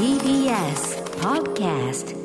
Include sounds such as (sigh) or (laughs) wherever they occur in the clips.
TBS Podcast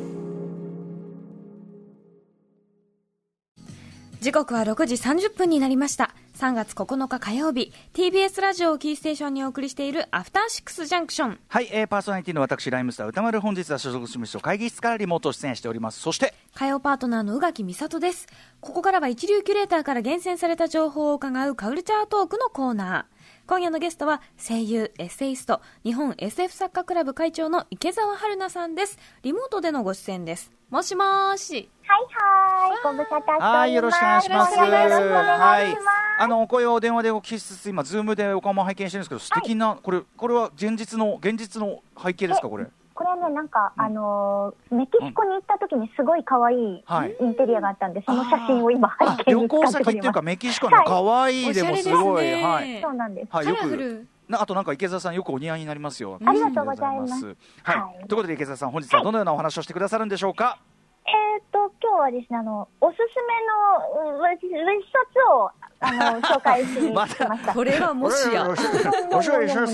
時刻は6時30分になりました。3月9日火曜日。TBS ラジオをキーステーションにお送りしているアフターシックスジャンクション。はい、えー、パーソナリティの私ライムスター歌丸本日は所属事務所会議室からリモート出演しております。そして。火曜パートナーの宇垣美里です。ここからは一流キュレーターから厳選された情報を伺うカルチャートークのコーナー今夜のゲストは声優、エッセイスト、日本 SF 作家クラブ会長の池澤春菜さんです。リモートでのご出演です。もしもーし。はいはい、ご無沙汰しております。はいよろしくお願いしますよろしくお願いします。あのお声を電話でお聞きしつつ今ズームでお顔も拝見してるんですけど素敵な、これこれは現実の現実の背景ですかこれ？これね、なんか、あのーメキシコに行った時にすごい可愛いはい。インテリアがあったんで、その写真を今あ背景に旅行使っております先っていうか。メキシコの可愛いでもすごい、はい、そうなんです。はい、よくル。なあとなんか池澤さんよくお似合いになりますよ。ありがとうございます。はい、はい。ということで池澤さん本日はどのようなお話をしてくださるんでしょうか？えっと、今日はですね、あの、おすすめのウェウェッシャツを、あの、紹介しにま来ました。これはもしや。おしおしおしおしウェッシャ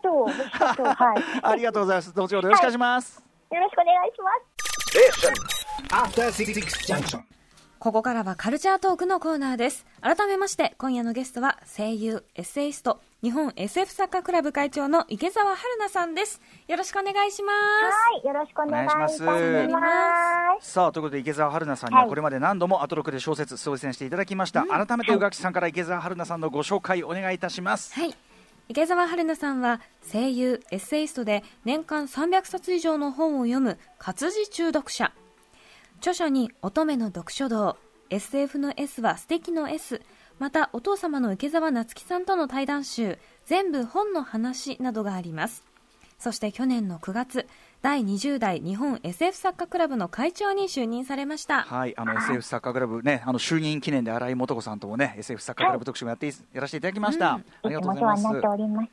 ツを、ウェッシャツを、はい。ありがとうございます。後ほどよろしくお願いします。よろしくお願いします。After Six Junction. ここからはカルチャートークのコーナーです。改めまして、今夜のゲストは声優、エッセイスト、日本 SF 作家クラブ会長の池澤春菜さんです。よろしくお願いします。はい、よろしくお願いしお願いしま。ますさあということで池澤春菜さんにははいこれまで何度もアトロクで小説推薦していただきました、改めて宇垣さんから池澤春菜さんのご紹介お願いいたします。はい。池澤春菜さんは声優、エッセイストで年間300冊以上の本を読む活字中毒者。著書に乙女の読書道、SF の S は素敵の S、またお父様の池澤夏樹さんとの対談集、全部本の話などがあります。そして去年の9月、第20代日本 SF 作家クラブの会長に就任されました。はい、あの SF 作家クラブね、あの就任記念で新井素子さんともね、SF 作家クラブ特集もやってい、やらせていただきました。ありがとうございますます。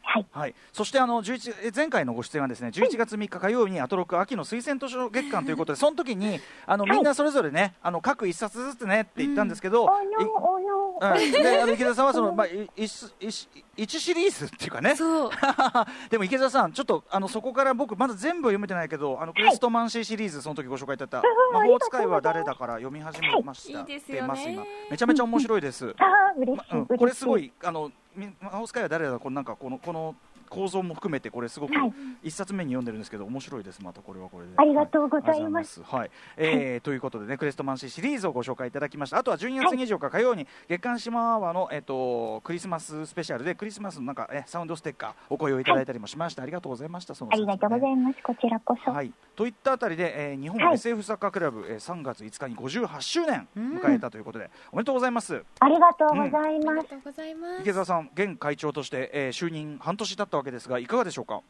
はい。はい、そしてあの11え前回のご出演はですね11月3日火曜日にアトロク秋の推薦図書月間ということでその時にあのみんなそれぞれねあの各一冊ずつねって言ったんですけど、おのおの。いうん、であの (laughs) 池田さんはその、まあ、い一一一シリーズっていうかね。そう。(laughs) でも池田さんちょっとあのそこから僕まだ全部は読めてないけどあのクレストマンシーシリーズその時ご紹介いただいた「魔法使いは誰だ?」から読み始めました、はい。いいですよね。ます今めちゃめちゃ面白いです。(laughs) ああ、嬉しい、うん。これすごいあのみ魔法使いは誰だこのなんかこのこの構造も含めてこれすごくはい。一冊目に読んでるんですけど面白いです。またこれはこれで。ありがとうございます。はい。はい、えーということでねクレストマンシーシリーズをご紹介いただきました。あとは12月24日火曜に月刊島アワーのえっ、とクリスマススペシャルでクリスマスのなんかえサウンドステッカーお声をいただいたりもしました、ありがとうございましたそのありがとうございいます。こちらこそ。はい、といったあたりで、えー日本はい。SF 作家クラブ、えー3月5日に58周年迎えたということで、おめでとうございます。ありがとうございあります。がとうございます。池澤さん、現会長として、えー就任半年経ったったわけですが、いかがでしょうか？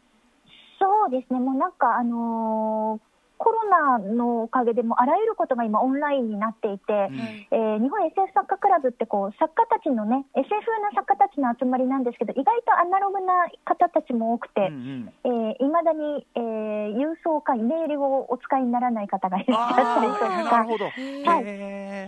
そうですね、もうなんか、あのーコロナのおかげでもうあらゆることが今オンラインになっていて、うん。えー日本 SF 作家クラブってこう作家たちのね SF な作家たちの集まりなんですけど意外とアナログな方たちも多くて、うんえうん。ー、未だに、えー郵送かメールをお使いにならない方がいらっしゃったりとか。はい。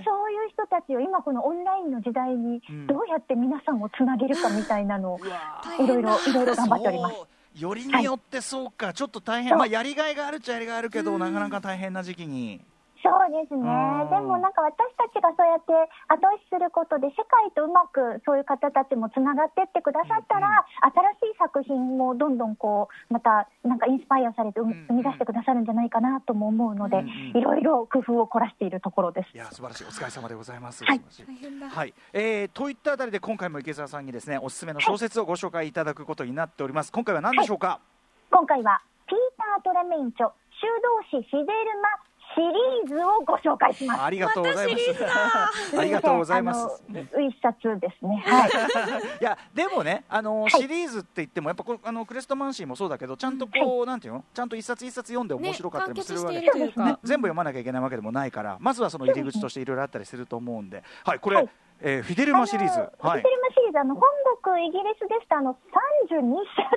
そういう人たちを今このオンラインの時代にうん。どうやって皆さんをつなげるかみたいなのをいろいろいろいろ頑張っております。よりによってそうか、ちょっと大変、まあ、やりがいがあるっちゃやりがいあるけど、なかなか大変な時期に。そうですね。うん。でもなんか私たちがそうやって後押しすることで世界とうまくそういう方たちもつながってってくださったら、新しい作品もどんどんこうまたなんかインスパイアされて生み出してくださるんじゃないかなとも思うので、うんうん。いろいろ工夫を凝らしているところです。い。や、素晴らしい、お疲れ様でございます。はい。はい、えー、といったあたりで今回も池澤さんにですねおすすめの小説をご紹介いただくことになっております。今回は何でしょうか、今回はピーター・トレメイン著修道士フィデルマシリーズをご紹介します。ありがとうございます、ありがとうございます。一冊ですね。はい。(laughs) いやでもね、あのい。シリーズって言ってもやっぱこうあのクレストマンシーもそうだけどちゃんとこう、なんていうの？ちゃんと一冊一冊読んで面白かったりもするわけで、ね完結しているというか。ね、全部読まなきゃいけないわけでもないからまずはその入り口としていろいろあったりすると思うんで、はいこれ、はい。えーフィデルマシリーズ。はい。フィデルマシリーズ、あの本国イギリスですとあの32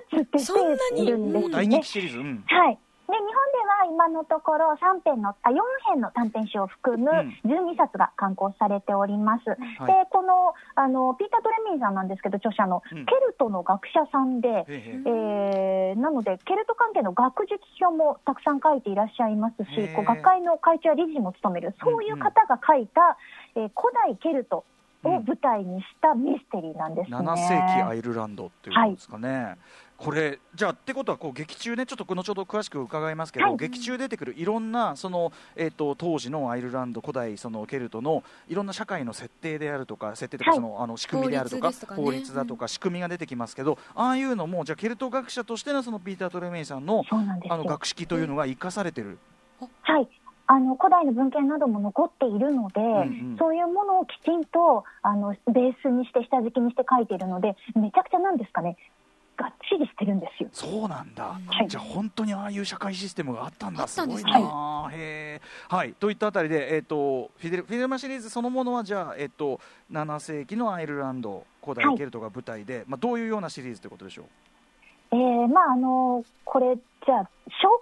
冊出ているんですね。大人気シリーズ、うん、はい。で日本では今のところ3編の、あ、4編の短編集を含むうん。12冊が刊行されております。はい。で、この、あの、ピーター・トレミーさんなんですけど、著者の、うん。ケルトの学者さんで、へえーなので、ケルト関係の学術書もたくさん書いていらっしゃいますへしー、こう学会の会長や理事も務める、そういう方が書いた、えー古代ケルトを舞台にしたミステリーなんですね。7世紀アイルランドっていうことですかね。これじゃあってことはこう劇中ねちょっと後ほど詳しく伺いますけど、はい劇中出てくるいろんなそのえっ、と当時のアイルランド古代そのケルトのいろんな社会の設定であるとか設定とかはいその、あの仕組みであるとかね法律だとか仕組みが出てきますけど、ああいうのもじゃあケルト学者としてのそのピーター・トレメイさんの。あの学識というのが生かされてる。はい。あの古代の文献なども残っているので、んそういうものをきちんとあのベースにして下敷きにして書いているのでめちゃくちゃなんですかねがっちりしてるんですよ。そうなんだ、はい。じゃあ本当にああいう社会システムがあったんだ。す。ごいな、へーはい。といったあたりで、えー、とフィデルフィデルマシリーズそのものはじゃあ、えー、と7世紀のアイルランド古代はいケルトが舞台で、まあ、どういうようなシリーズということでしょう？えーまああのこれじゃあ紹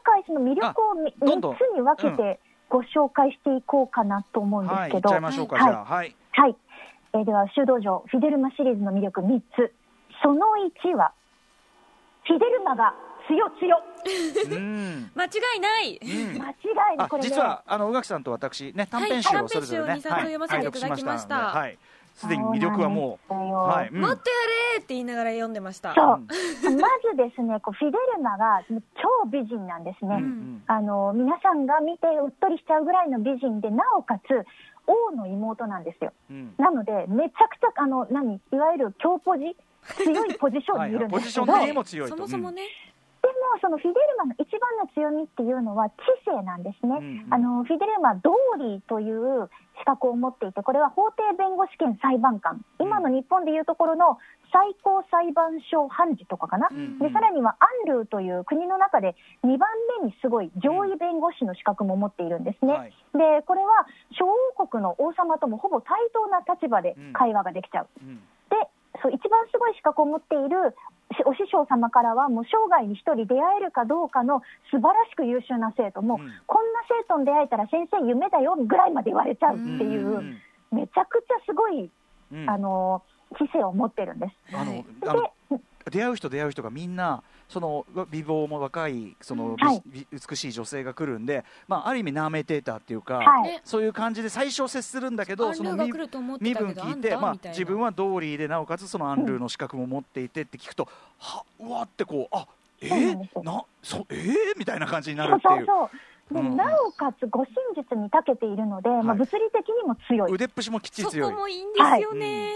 介その魅力をみどんどん。3つに分けてご紹介していこうかなと思うんですはい。行っけど、ちゃいましょうか、はい。はい。はい。えーでは、修道場、フィデルマシリーズの魅力3つ。その1は、フィデルマが強強。うん。間違いない。うん。間違いない。あこれね、実はあの宇垣さんと私ね短編集をそれぞれね、短編集を二冊読ませていただきました。はいはい。すでに魅力はもうはい、うん。もっとやれーって言いながら読んでました。そう。うん。まずですね、こうフィデルマが超美人なんですね。うんうん。あの、皆さんが見てうっとりしちゃうぐらいの美人で、なおかつ、王の妹なんですよ。うん。なので、めちゃくちゃ、あの、何いわゆる強ポジ強いポジションにいるんポですけど、ジション的にも強いと。そもそもね、でも、そのフィデルマの一番の強みっていうのは知性なんですね。うんうん。あのフィデルマはドーリーという資格を持っていて、これは法廷弁護士兼裁判官、今の日本でいうところの最高裁判所判事とかかな、うんでさらにはアンルーという国の中で2番目にすごい上位弁護士の資格も持っているんですね。はい。でこれは小王国の王様ともほぼ対等な立場で会話ができちゃう。うん。でそう一番すごい資格を持っているしお師匠様からはもう生涯に一人出会えるかどうかの素晴らしく優秀な生徒も、うん。こんな生徒に出会えたら先生夢だよぐらいまで言われちゃうっていう、うん。めちゃくちゃすごい、うん。あの知性を持ってるんです。あのはいあの出会う人出会う人がみんなその美貌も若いその、美はい。美美しい女性が来るんで、まあ、ある意味ナーメテーターっていうか、はい。ね。そういう感じで最初接するんだけどアンルーが来ると思って身分聞いて、まあ自分はドーリーでなおかつそのアンルーの資格も持っていてって聞くと、はうわってこうあえ？ー、なそえ？ー、みたいな感じになそるっていう。うそうそう。でうん。なおかつ護身術に長けているので、まあ、はい物理的にも強い、腕っぷしもきっちりそ強い。こもいいんですよね、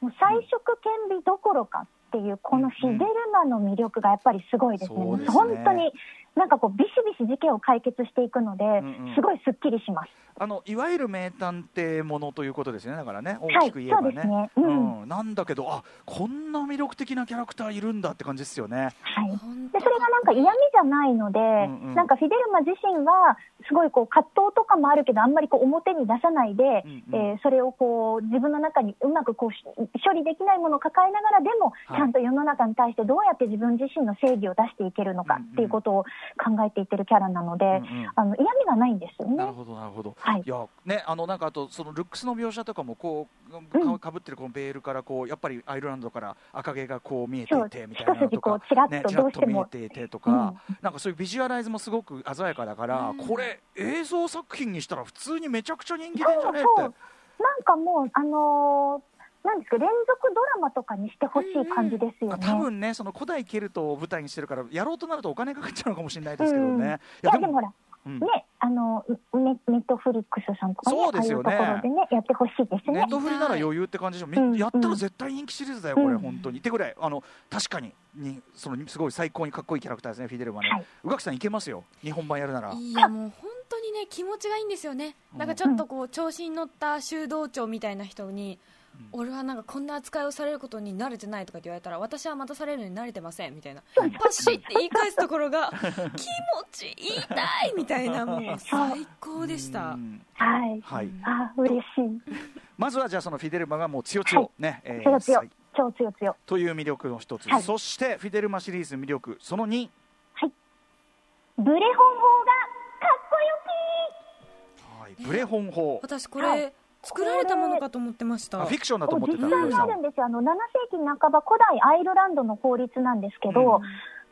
もう彩色兼備どころかっていうこのフィデルマの魅力がやっぱりすごいですね、そうですね。本当になんかこうビシビシ事件を解決していくので、んうん。すごいすっきりします。あのいわゆる名探偵ものということですよね。だからね大はいきく言えばね,、そうですね。うん。なんだけどあこんな魅力的なキャラクターいるんだって感じですよね。はい。でそれがなんか嫌味じゃないので、んうん。なんかフィデルマ自身は、すごいこう葛藤とかもあるけど、あんまりこう表に出さないで、うんうん。えーそれをこう自分の中にうまくこうし処理できないものを抱えながら、でも、はい。ちゃんと世の中に対してどうやって自分自身の正義を出していけるのかうんうんっていうことを考えていってるキャラなので、うんうん。あの嫌味がないんですよね。なるほどなるほど。はい。いやねあのなんかあとそのルックスの描写とかもこううん。かぶってるこのベールからこうやっぱりアイルランドから赤毛がこう見えていてみたいなのとかうちらっと見えていてとか、なんかそういうビジュアライズもすごく鮮やかだから、うん。これ映像作品にしたら普通にめちゃくちゃ人気出んじゃねそうそう。って。なんかもう、あのーなんですか、連続ドラマとかにしてほしい感じですよね。あ多分ねその古代ケルトを舞台にしてるからやろうとなるとお金かかっちゃうのかもしれないですけどうん。ね。いやでもほら、うん。ね、あの、ネネットフリックスさんとかね、そうですよね。ああいうところでね、やってほしいですね。ネットフリなら余裕って感じでしょ、みうんやったら絶対人気シリーズだよ、これ、うん本当に。ってぐらい、あの確かににそのすごい最高にかっこいいキャラクターですね、フィデルマね。はい。宇垣さん、いけますよ、日本版やるなら。いやもう本当にね気持ちがいいんですよね。なんかちょっとこう調子に乗った修道長みたいな人に、俺はなんかこんな扱いをされることに慣れてないとかって言われたら私は待たされるのに慣れてませんみたいな。パシッて言い返すところが (laughs) 気持ちいいたいみたいな。もう最高でした。うんはい。はい、あ、嬉しい。まずはじゃあ、そのフィデルマがもう強強、ね、えー強強最、超強強。という魅力の一つ、はい。そしてフィデルマシリーズ魅力、その2、ブレ本法がブレホン法私これはい作られたものかと思ってました。あフィクションだと思ってた。実際にあるんですよ。あの、7世紀半ば古代アイルランドの法律なんですけど、うん。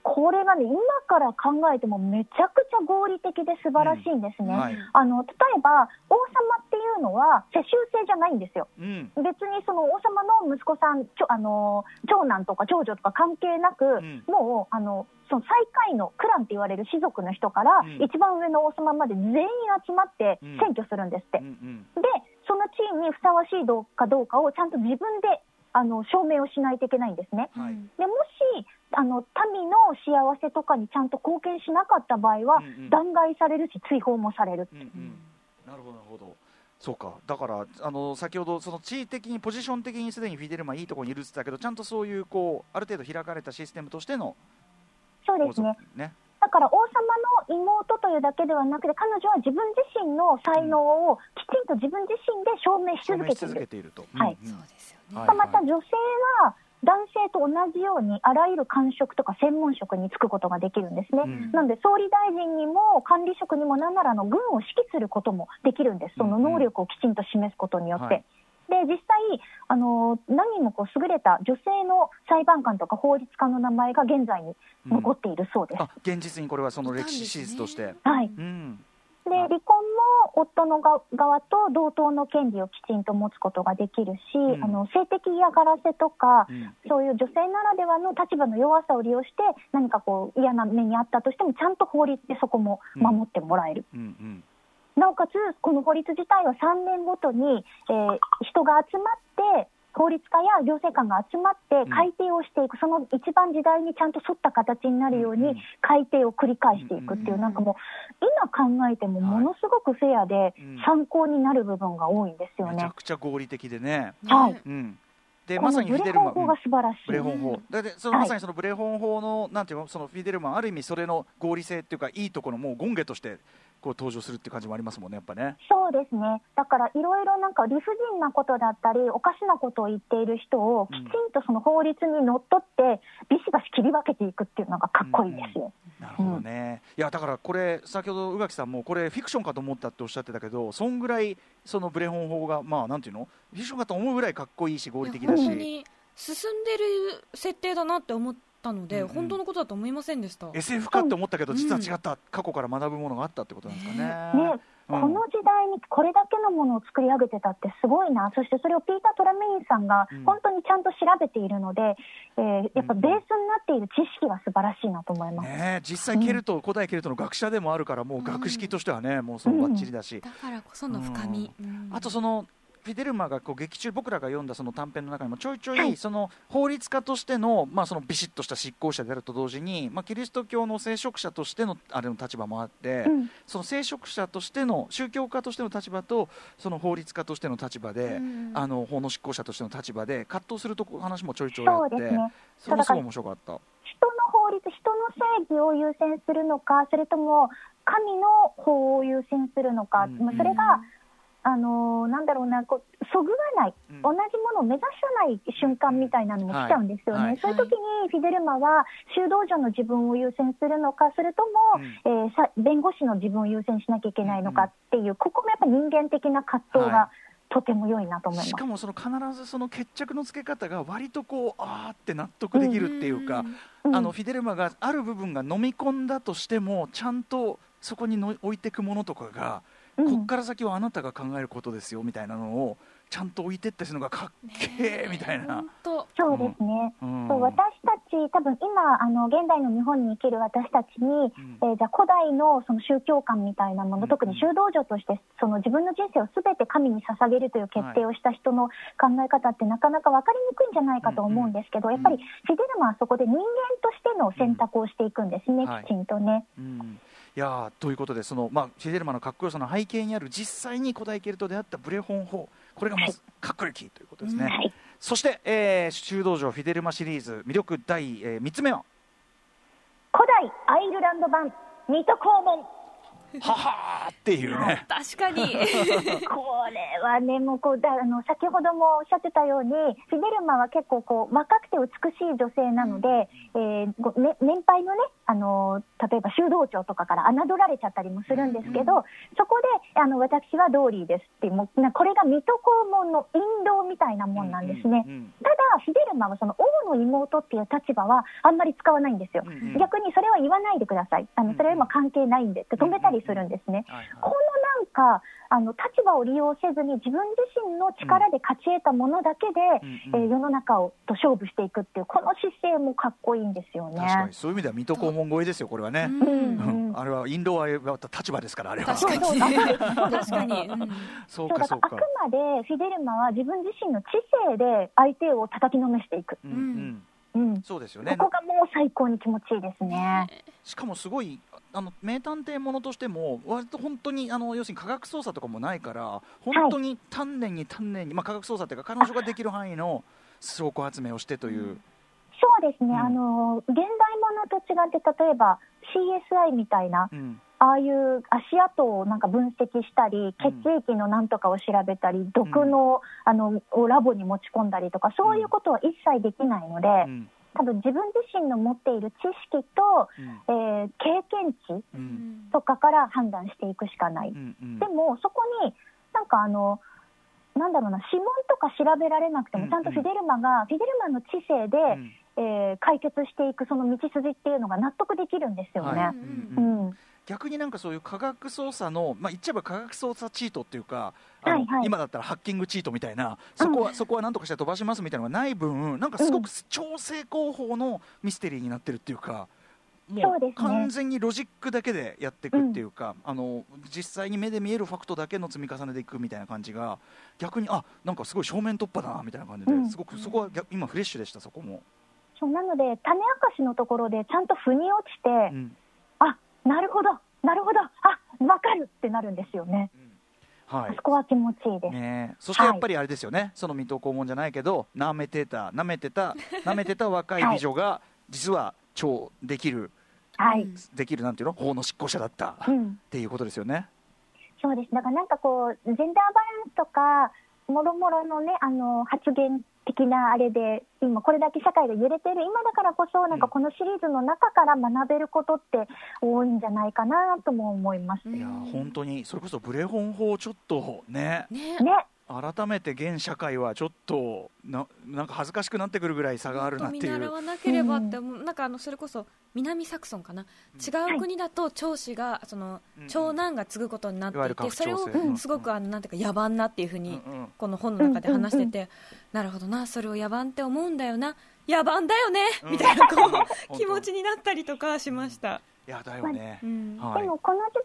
これがね、今から考えてもめちゃくちゃ合理的で素晴らしいんですね。うん。はい。あの、例えば、王様っていうのは世襲制じゃないんですよ。うん。別にその王様の息子さん、ちょあの長男とか長女とか関係なく、ん。もうあのその最下位のクランって言われる士族の人から、うん。一番上の王様まで全員集まってうん。選挙するんですって。うんうん。で、その地位にふさわしいどうかどうかをちゃんと自分であの証明をしないといけないんですね。はいでもしあの民の幸せとかにちゃんと貢献しなかった場合は、うんうん弾劾されるし、追放もされる。うんうんなるほどなるほどそうかだからあの先ほどその地位的にポジション的にすでにフィデルマンいいところにいるって言ったけどちゃんとそういうこうある程度開かれたシステムとしてのそうですね。ねだから王様の妹というだけではなくて、彼女は自分自身の才能をきちんと自分自身で証明し続けている。続けていると、はいうんうんそうですよね、はいまた女性は男性と同じようにあらゆる官職とか専門職に就くことができるんですね。うんなので総理大臣にも管理職にもなんならあの軍を指揮することもできるんです。その能力をきちんと示すことによって。はいで実際あの何人もこう優れた女性の裁判官とか法律家の名前が現在に残っているそうです。あ現実にこれはその歴史史実として、はい。うん。で離婚も夫のが側と同等の権利をきちんと持つことができるし、うん。あの性的嫌がらせとか、うん。そういう女性ならではの立場の弱さを利用して、何かこう嫌な目にあったとしても、ちゃんと法律でそこも守ってもらえる。うんうんなおかつ、この法律自体は3年ごとに、えー人が集まって、法律家や行政官が集まって改定をしていく、その一番時代にちゃんと沿った形になるよううんうん。に改定を繰り返していくっていう、うん。なんかもう、今考えてもものすごくフェアでうん。参考になる部分が多いんですよね。めちゃくちゃ合理的でね、はい。うん、でこまさのブレにフィデルマン方法が素晴らしい。ブレホン法、だってそのはいまさにそのブレホン法の、なんていうのそのフィデルマンある意味それの合理性っていうかいいところもう権下としてこう登場するっていう感じもありますもんねやっぱね。そうですね。だからいろいろなんか理不尽なことだったり、おかしなことを言っている人をきちんとその法律にのっとって、ビシバシ切り分けていくっていうのがかっこいいですよ。なるほどね、いやだからこれ先ほど宇垣さんもこれフィクションかと思ったっておっしゃってたけどそんぐらいそのブレホン法がまあなんていうの？フィクションかと思うぐらいかっこいいし合理的だし。本当に進んでる設定だなって思ったので、うんうん。本当のことだと思いませんでした、SF かって思ったけどうん。実は違った、過去から学ぶものがあったってことなんですかね。ね、うん。この時代にこれだけのものを作り上げてたってすごいな、そしてそれをピーター・トラメインさんがうん。本当にちゃんと調べているので、えーやっぱベースになっている知識は素晴らしいなと思います。ねえ実際ケルト、古代ケルトの学者でもあるからもう学識としてはね、もうそのバッチリだし、だからこその深み、うん。あとそのフィデルマがこう劇中僕らが読んだその短編の中にもちょいちょい、はい。その法律家としての,、まあそのビシッとした執行者であると同時に、まあ、キリスト教の聖職者としてのあれの立場もあって、うん。その聖職者としての宗教家としての立場とその法律家としての立場で、うん。あの法の執行者としての立場で葛藤するとこ話もちょいちょいあってそれもすごい面白かった。人の法律、人の正義を優先するのか、それとも神の法を優先するのか、うん。まあ、それが、あのーなんだろうな、こうそぐわない、うん。同じものを目指さない瞬間みたいなのも来ちゃうんですよね、はい。はい。そういう時にフィデルマは修道女の自分を優先するのか、それとも、えーさ弁護士の自分を優先しなきゃいけないのかっていう、ここもやっぱ人間的な葛藤はい。がとても良いなと思います。しかもその必ずその決着のつけ方が割とこうあーって納得できるっていうか、うんあのフィデルマがある部分が飲み込んだとしてもちゃんとそこにの置いていくものとかが、うん。こっから先はあなたが考えることですよみたいなのをちゃんと置いてったりするのがかっけーみたいな。本。当そうですね、うん。そう私たち、多分今あの、現代の日本に生きる私たちに、うん。えーじゃあ古代のその宗教観みたいなもの、うん。特に修道女としてその自分の人生をすべて神に捧げるという決定をした人の考え方ってなかなか分かりにくいんじゃないかと思うんですけど、うん。やっぱりフィデルマはそこで人間としての選択をしていくんですね、きちんとね。うん。いやーということでその、まあ、フィデルマのかっこよさの背景にある実際に古代ケルトであったブレホン法これがまずかっこよきということですね、はい。そして、えー、修道場フィデルマシリーズ魅力第、えー、3つ目は？古代アイルランド版水戸黄門。ははっていうね。(laughs) 確かに。(laughs) これはね、もうこうだあの先ほどもおっしゃってたように、フィデルマは結構こう若くて美しい女性なので、えーごね、年配のねあの、例えば修道長とかから侮られちゃったりもするんですけど、そこであの私はドーリーですってもうな、これが水戸黄門の印籠みたいなもんなんですね。うんうんただ、フィデルマはその王の妹っていう立場はあんまり使わないんですよ、うんうん。逆にそれは言わないでください、あのそれは今関係ないんでって止めたりするんですね。はいはい。このかあの立場を利用せずに自分自身の力で勝ち得たものだけで、うんうんえー世の中をと勝負していくっていうこの姿勢もかっこいいんですよね。確かにそういう意味では水戸黄門超えですよこれはね。うんうんうんあれは印籠は立場ですからあれは。確かに。そうそう確かに。うんそうだかそうかからあく。までフィデルマは自分自身の知性で相手を叩きのめしていく、うんうんうん、そうですよねこ。こがもう最高に気持ちいいですね。しかもすごいあの名探偵ものとしても割と本当にあの要するに科学捜査とかもないから本当に丹念に丹念に、まあ、科学捜査っていうか彼女ができる範囲の証拠集めをしてという、そうですね、うん。あの現代ものと違って例えば CSI みたいなうん。ああいう足跡をなんか分析したり血液のなんとかを調べたり、毒のあのをラボに持ち込んだりとかそういうことは一切できないので、うん多分自分自身の持っている知識と、うん。えー経験値ううん。んとかから判断していくしかない。うんうんでもそこになんかあのなんだろうな指紋とか調べられなくてうんもちゃんとフィデルマが、フィデルマの知性で、うん。えー解決していくその道筋っていうのが納得できるんですよね。はい。うん。うん逆になんかそういう科学捜査の、まあ、言っちゃえば科学捜査チートっていうかはいはい。今だったらハッキングチートみたいなそこは、そこはなんとかして飛ばしますみたいなのがない分なんかすごく超成功法のミステリーになってるっていうか。もそうですね。完全にロジックだけでやっていくっていうか、あの実際に目で見えるファクトだけの積み重ねでいくみたいな感じが逆にあなんかすごい正面突破だなみたいな感じで、うん。すごくそこは逆今フレッシュでしたそこも、そうなので種明かしのところでちゃんと腑に落ちて、うん。あなるほどなるほどあわかるってなるんですよね。はい。あそこは気持ちいいです。ねえ、そしてやっぱりあれですよね、その水戸黄門じゃないけど、舐めてた、舐めてた、(laughs) 舐めてた若い美女が、実は超できる、はい、できるなんていうの、法の執行者だった、っうん、ていうことですよね。そうです。だからなんかこう、ジェンダーバランスとか、もろもろのね、あの、発言的なあれで、今これだけ社会が揺れてる今だからこそ、なんかこのシリーズの中から学べることって多いんじゃないかなとも思います。うんいやー、本当に、それこそブレホン法、ちょっとね、ねね。改めて現社会はちょっとな、なんか恥ずかしくなってくるぐらい差があるなっていう。見習わなければって思う、なんかあのそれこそ南サクソンかな、違う国だと長子がそのうん。長男が継ぐことになっていて、それをすごくあのなんていうか野蛮なっていうふうにうんうん。この本の中で話してて、なるほどなそれを野蛮って思うんだよな。野蛮だよね、うん。みたいなこうん。う気持ちになったりとかしました。いや、だよね。う。ん。はい。でもこの時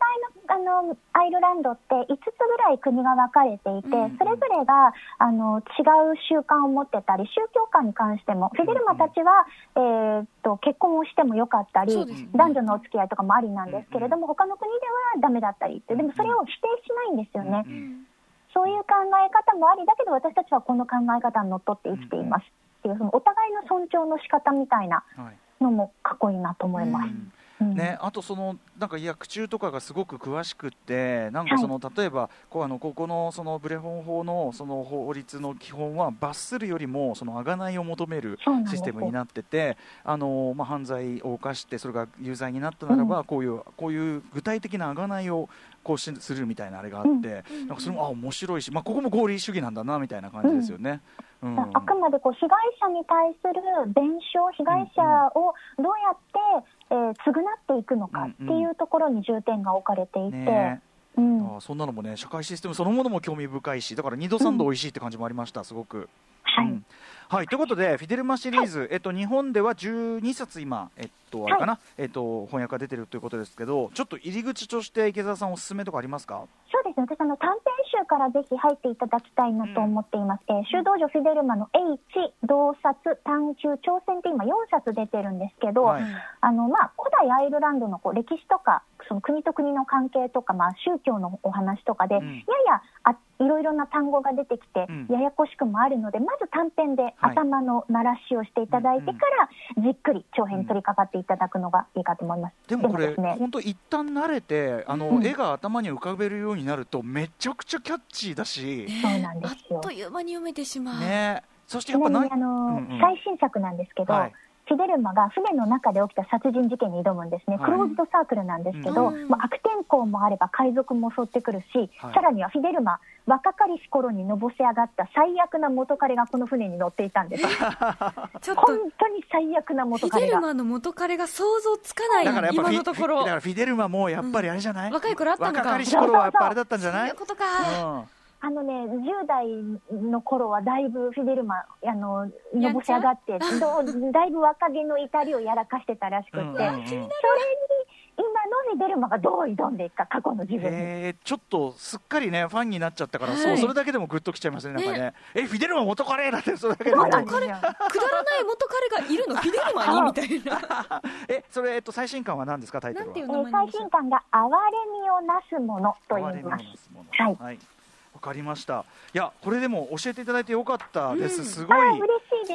代のあのアイルランドって5つぐらい国が分かれていて、うん。それぞれがあの違う習慣を持ってたり宗教観に関してもフィデルマたちは、えーっと結婚をしてもよかったり、ね男女のお付き合いとかもありなんですけれども、他の国ではダメだったりってでもそれを否定しないんですよね、うんうん。そういう考え方もありだけど私たちはこの考え方にのっとって生きていますっていうそのお互いの尊重の仕方みたいなはい。のもかっこいいなと思います。うんうんね、あとそのなんか薬中とかがすごく詳しくってなんかその、例えばこうあのここのそのブレホン法のその法律の基本は罰するよりもその贖いを求めるシステムになっててあの、まあ、犯罪を犯してそれが有罪になったならば、こういうこういう具体的な贖いをこうしするみたいなあれがあって、うん。なんかそれもあ面白いし、まあ、ここも合理主義なんだなみたいな感じですよね。うんあくまでこう被害者に対する弁償、被害者をどうやって、えー償っていくのかっていうところに重点が置かれていて、ねうん、あそんなのもね社会システムそのものも興味深いしだから2度3度美味しいって感じもありましたすごく。はい、うんはい、ということで、フィデルマシリーズ、えっと、日本では12冊今、えっと、あれかな、えっと、翻訳が出てるということですけど、ちょっと入り口として池澤さん、おすすめとかありますか？そうですね、私あの短編集からぜひ入っていただきたいなと思っています。えー修道女フィデルマの H、洞察、探求、挑戦って今4冊出てるんですけど、はい。あのまあ、古代アイルランドのこう歴史とか、その国と国の関係とか、まあ、宗教のお話とかで、うん。ややあいろいろな単語が出てきて、うん。ややこしくもあるので、まず短編で頭の鳴らしをしていただいてから、じっくり長編に取り掛かっていただくのがいいかと思います。でもこれですね、本当一旦慣れてあの、うん。絵が頭に浮かべるようになるとめちゃくちゃキャッチーだし、そうなんであすよ。っという間に読めてしまう。ね、そしてやっぱあの、うんうん。最新作なんですけど、はいフィデルマが船の中で起きた殺人事件に挑むんですね、はい。クローズドサークルなんですけど、うん。まあ、悪天候もあれば海賊も襲ってくるし、はいさらにはフィデルマ、若かりし頃にのぼせ上がった最悪な元彼がこの船に乗っていたんです、(laughs) ちょっと本当に最悪なフ元彼が。ィデルマの元彼が想像つかないだからやっぱフィ今のところ。だからフィデルマもやっぱりあれじゃない、うん。若い頃あったのか。若かりし頃はやっぱあれだったんじゃない？そういうことか、うんあのね、10代の頃はだいぶフィデルマ、あの、のぼせ上がって、どう (laughs) だいぶ若気の至りをやらかしてたらしくて、うん。うんうんそれに今のフィデルマがどう挑んでいくか、過去の自分。に。えー、ちょっとすっかりねファンになっちゃったから、はい。そうそれだけでもグッときちゃいますねなんかね。ね。えフィデルマ元カレだってそれだけでそうも。なんですよ。くだらない元彼がいるの？フィデルマに？みたいな。(laughs) えそれえっと最新刊は何ですかタイトルは？えー最新刊が「哀れみをなすもの」と言います。はい。はいわかりました。いやこれでも教えていただいてよかったです、うん。すごい。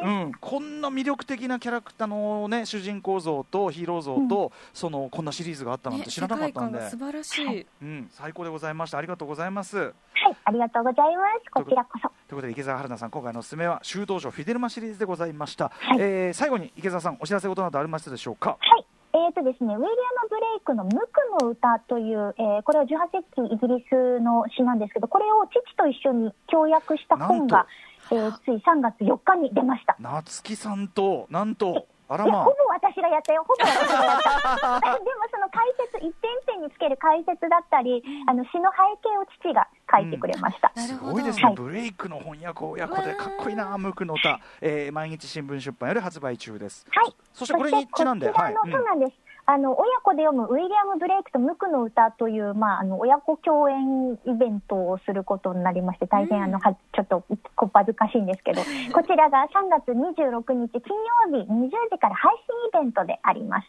うん、こんな魅力的なキャラクターの、ね、主人公像とヒーロー像と、そのこんなシリーズがあったなんねて知らなかったんで、素晴らしい、うん、最高でございましたありがとうございます。はい、ありがとうございます。こちらこそ。ということで池澤春菜さん今回のおすすめは修道場フィデルマシリーズでございました、はい。えー最後に池澤さんお知らせ事などありましたでしょうか？はい。えーとですね、ウィリアム・ブレイクの無垢の歌という、えーこれは18世紀イギリスの詩なんですけど、これを父と一緒に協約した本が、えーつい3月4日に出ました。夏木さんとなんとあらいや、まあほぼ私がやったよ、ほぼ私がやった。(laughs) でもその解説、一点一点につける解説だったり、あの詩の背景を父が書いてくれました。すなるほどごいですね、はいブレイクの翻訳親子でかっこいいな、ムクの歌、えー毎日新聞出版より発売中です。はい。そしてこれにちなんで、そしてこちらの、はい、そうなんです。あの、親子で読むウィリアム・ブレイクとムクの歌という、まあ、あの、親子共演イベントをすることになりまして、大変、うんあの、はちょっと、こっぱずかしいんですけど、こちらが3月26日金曜日20時から配信イベントであります。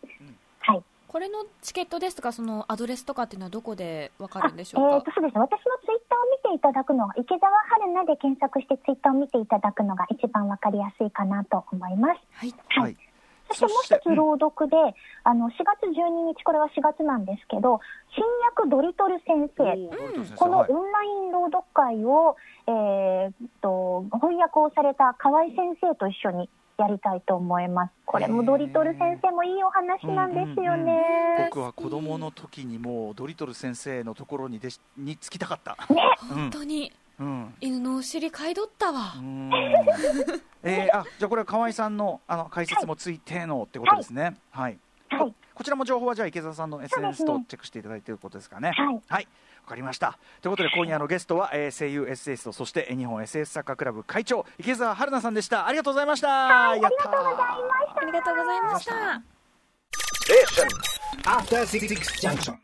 はい。これのチケットですとかそのアドレスとかっていうのはどこでわかるんでしえょうか？ーとそうですね、私のツイッターを見ていただくのが、池澤春菜で検索してツイッターを見ていただくのが一番わかりやすいかなと思います。はいはい。そしてもう一つ朗読で、あの4月12日、これは4月なんですけど、新薬ドリトル先生、うんこのオンライン朗読会を、えーっと翻訳をされた河合先生と一緒にやりたいと思います。これもドリトル先生もいいお話なんですよね。僕は子供の時にもうドリトル先生のところにでしにつきたかった。本当にうん。犬のお尻嗅いどったわう、んえー、あじゃあこれは河合さんのあの解説もついてのってことですね。はい。はい、こちらも情報はじゃあ池澤さんの SNS とチェックしていただいていることですかね。はいはい。わかりました。ということで今夜のゲストは、えー、声優 SS とそしてえー日本 SS サッカークラブ会長池澤春菜さんでした。ありがとうございました。はい、やったーありがとうございました After Six Junction.